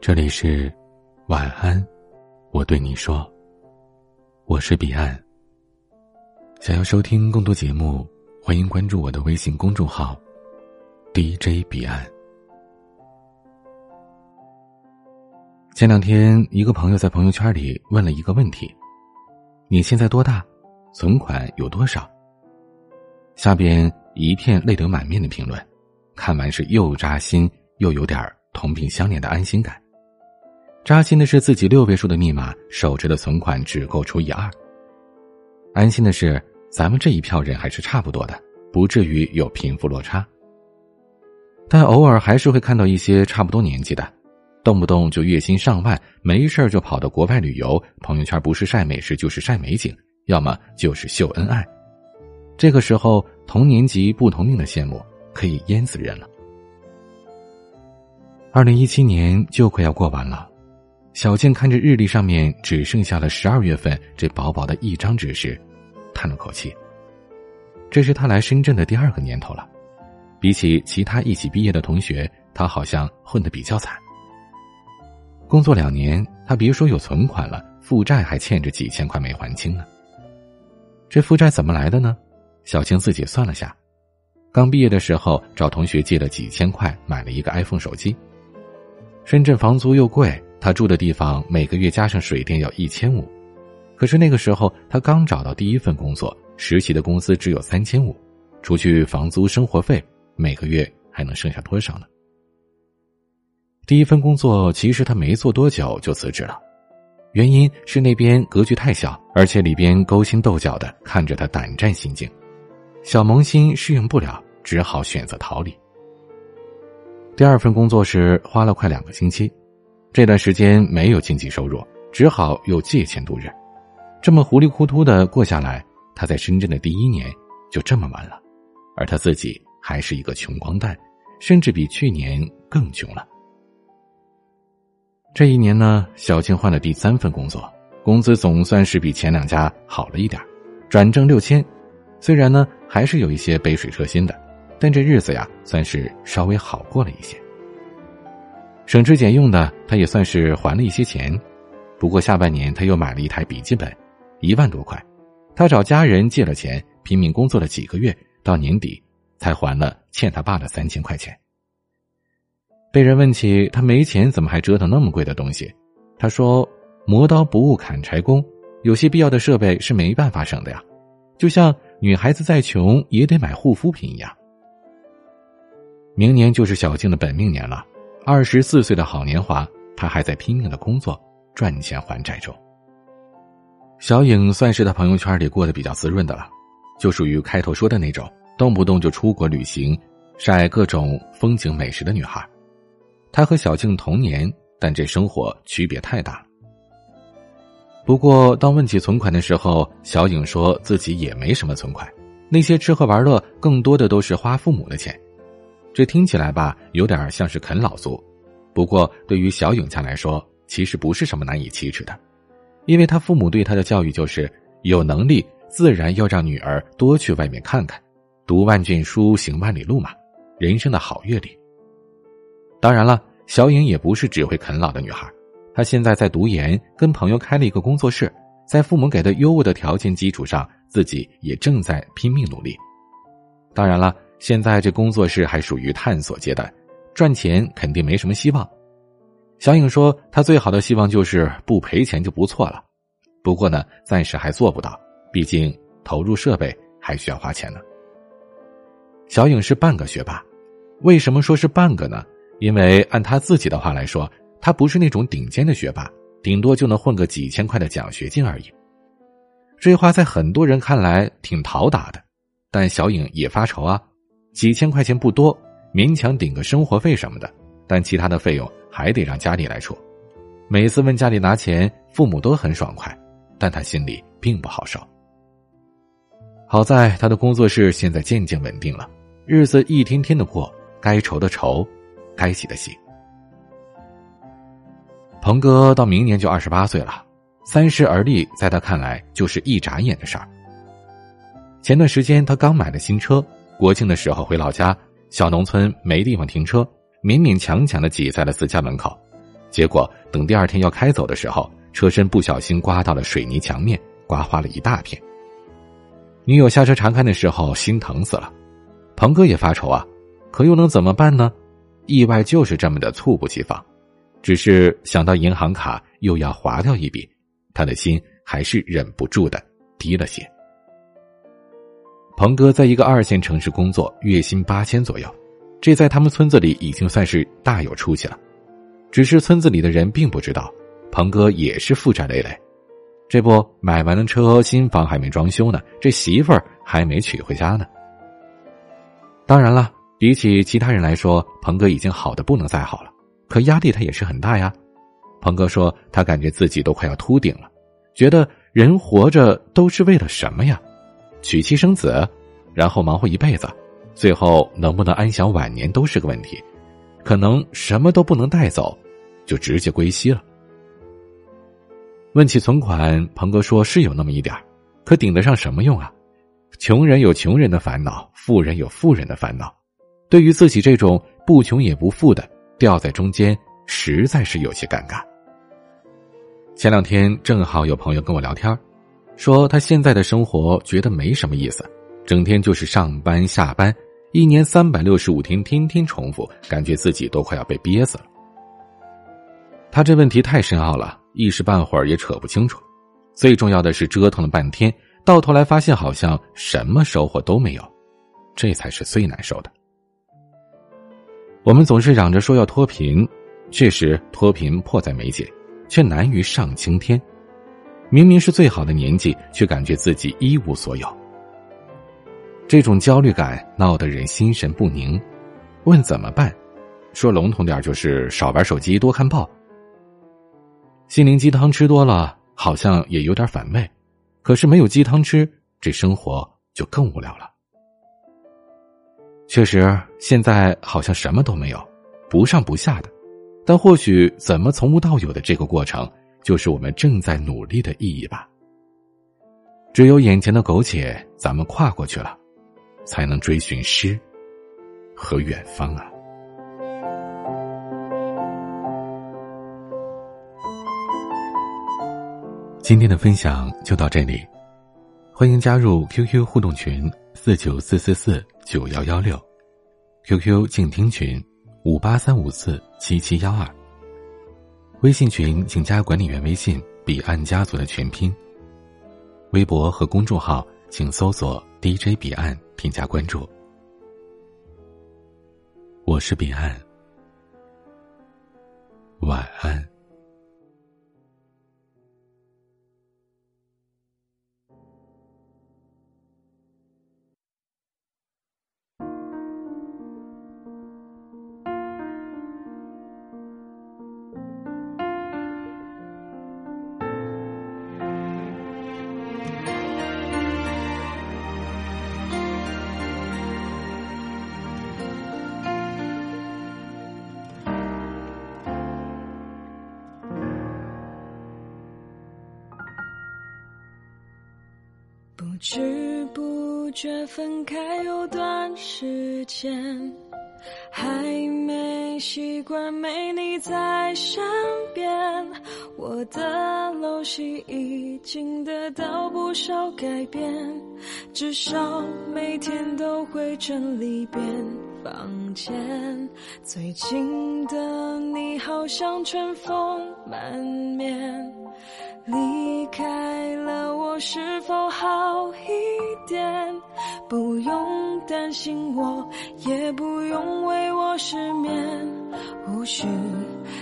这里是晚安，我对你说，我是彼岸。想要收听更多节目，欢迎关注我的微信公众号 DJ 彼岸。前两天，一个朋友在朋友圈里问了一个问题：“你现在多大？存款有多少？”下边一片泪流满面的评论，看完是又扎心又有点同病相怜的安心感。扎心的是自己六位数的密码守着的存款只够除以二。安心的是咱们这一票人还是差不多的，不至于有贫富落差。但偶尔还是会看到一些差不多年纪的，动不动就月薪上万，没事就跑到国外旅游，朋友圈不是晒美食就是晒美景，要么就是秀恩爱。这个时候，同年级不同命的羡慕可以淹死人了。二零一七年就快要过完了。小静看着日历上面只剩下了十二月份这薄薄的一张纸时，叹了口气。这是他来深圳的第二个年头了，比起其他一起毕业的同学，他好像混得比较惨。工作两年，他别说有存款了，负债还欠着几千块没还清呢。这负债怎么来的呢？小静自己算了下，刚毕业的时候找同学借了几千块买了一个 iPhone 手机。深圳房租又贵。他住的地方每个月加上水电要一千五，可是那个时候他刚找到第一份工作，实习的工资只有三千五，除去房租生活费，每个月还能剩下多少呢？第一份工作其实他没做多久就辞职了，原因是那边格局太小，而且里边勾心斗角的，看着他胆战心惊，小萌新适应不了，只好选择逃离。第二份工作是花了快两个星期。这段时间没有经济收入，只好又借钱度日，这么糊里糊涂的过下来，他在深圳的第一年就这么完了，而他自己还是一个穷光蛋，甚至比去年更穷了。这一年呢，小静换了第三份工作，工资总算是比前两家好了一点，转正六千，虽然呢还是有一些杯水车薪的，但这日子呀算是稍微好过了一些。省吃俭用的，他也算是还了一些钱。不过下半年他又买了一台笔记本，一万多块。他找家人借了钱，拼命工作了几个月，到年底才还了欠他爸的三千块钱。被人问起他没钱怎么还折腾那么贵的东西，他说：“磨刀不误砍柴工，有些必要的设备是没办法省的呀，就像女孩子再穷也得买护肤品一样。”明年就是小静的本命年了。二十四岁的好年华，他还在拼命的工作赚钱还债中。小颖算是他朋友圈里过得比较滋润的了，就属于开头说的那种动不动就出国旅行、晒各种风景美食的女孩。她和小静同年，但这生活区别太大。不过，当问起存款的时候，小颖说自己也没什么存款，那些吃喝玩乐更多的都是花父母的钱。这听起来吧，有点像是啃老族。不过，对于小颖家来说，其实不是什么难以启齿的，因为他父母对他的教育就是：有能力自然要让女儿多去外面看看，读万卷书，行万里路嘛，人生的好阅历。当然了，小颖也不是只会啃老的女孩，她现在在读研，跟朋友开了一个工作室，在父母给的优渥的条件基础上，自己也正在拼命努力。当然了。现在这工作室还属于探索阶段，赚钱肯定没什么希望。小颖说：“她最好的希望就是不赔钱就不错了。不过呢，暂时还做不到，毕竟投入设备还需要花钱呢。”小颖是半个学霸，为什么说是半个呢？因为按他自己的话来说，他不是那种顶尖的学霸，顶多就能混个几千块的奖学金而已。这话在很多人看来挺讨打的，但小颖也发愁啊。几千块钱不多，勉强顶个生活费什么的，但其他的费用还得让家里来出。每次问家里拿钱，父母都很爽快，但他心里并不好受。好在他的工作室现在渐渐稳定了，日子一天天的过，该愁的愁，该喜的喜。鹏哥到明年就二十八岁了，三十而立，在他看来就是一眨眼的事儿。前段时间他刚买了新车。国庆的时候回老家，小农村没地方停车，勉勉强强的挤在了自家门口。结果等第二天要开走的时候，车身不小心刮到了水泥墙面，刮花了一大片。女友下车查看的时候，心疼死了。鹏哥也发愁啊，可又能怎么办呢？意外就是这么的猝不及防。只是想到银行卡又要划掉一笔，他的心还是忍不住的低了些。鹏哥在一个二线城市工作，月薪八千左右，这在他们村子里已经算是大有出息了。只是村子里的人并不知道，鹏哥也是负债累累。这不，买完了车，新房还没装修呢，这媳妇儿还没娶回家呢。当然了，比起其他人来说，鹏哥已经好的不能再好了。可压力他也是很大呀，鹏哥说他感觉自己都快要秃顶了，觉得人活着都是为了什么呀？娶妻生子，然后忙活一辈子，最后能不能安享晚年都是个问题，可能什么都不能带走，就直接归西了。问起存款，鹏哥说是有那么一点可顶得上什么用啊？穷人有穷人的烦恼，富人有富人的烦恼，对于自己这种不穷也不富的。掉在中间，实在是有些尴尬。前两天正好有朋友跟我聊天，说他现在的生活觉得没什么意思，整天就是上班下班，一年三百六十五天，天天重复，感觉自己都快要被憋死了。他这问题太深奥了，一时半会儿也扯不清楚。最重要的是折腾了半天，到头来发现好像什么收获都没有，这才是最难受的。我们总是嚷着说要脱贫，确实脱贫迫在眉睫，却难于上青天。明明是最好的年纪，却感觉自己一无所有。这种焦虑感闹得人心神不宁。问怎么办？说笼统点就是少玩手机，多看报。心灵鸡汤吃多了，好像也有点反胃。可是没有鸡汤吃，这生活就更无聊了。确实，现在好像什么都没有，不上不下的。但或许，怎么从无到有的这个过程，就是我们正在努力的意义吧。只有眼前的苟且，咱们跨过去了，才能追寻诗和远方啊！今天的分享就到这里，欢迎加入 QQ 互动群四九四四四。九幺幺六，QQ 静听群五八三五四七七幺二，微信群请加管理员微信“彼岸家族”的全拼。微博和公众号请搜索 “DJ 彼岸”添加关注。我是彼岸，晚安。知不觉分开有段时间，还没习惯没你在身边。我的陋习已经得到不少改变，至少每天都会整理遍房间。最近的你好像春风满面。离开了我是否好一点？不用担心我，也不用为我失眠，无需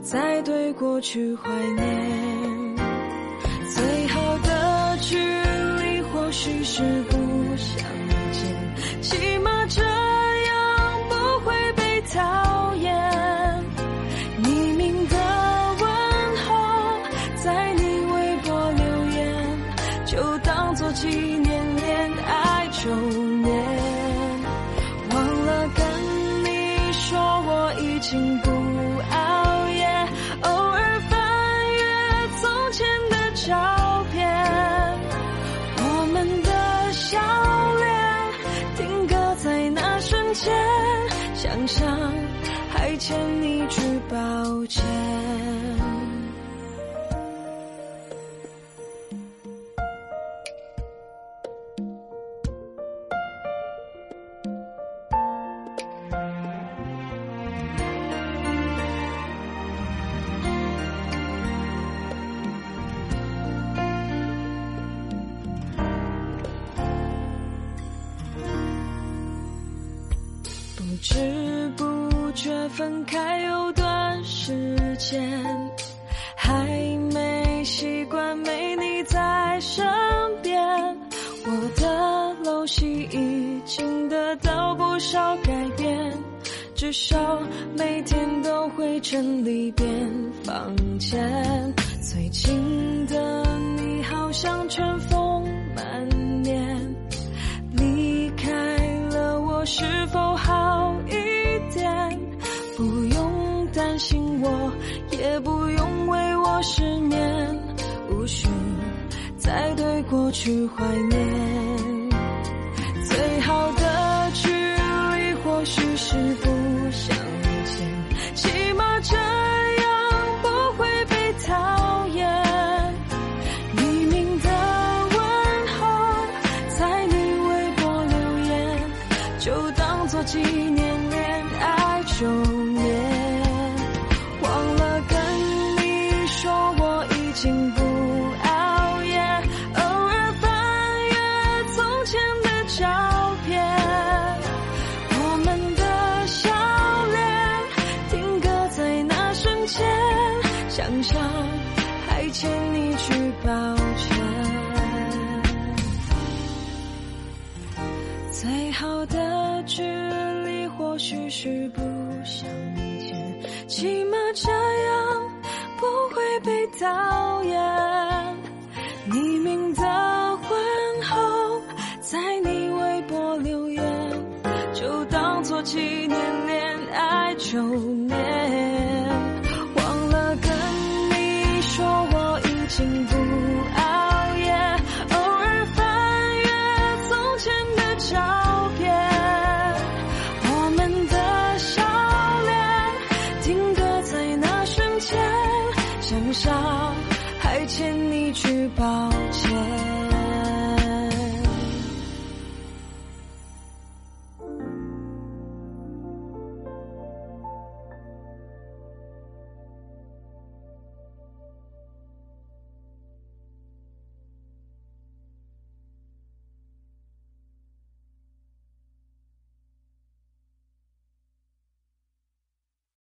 再对过去怀念。最好的距离或许是不相已经不爱少改变，至少每天都会整理遍房间。最近的你好像春风满面，离开了我是否好一点？不用担心我，也不用为我失眠，无需再对过去怀念。纪念恋爱周年。忘了跟你说我已经不熬夜，偶尔翻阅从前的照片，我们的笑脸定格在那瞬间，想想还欠你句抱歉。最好的距离或许是不相见，起码这样不会被讨厌。匿名的问候，在你微博留言，就当做纪念恋爱周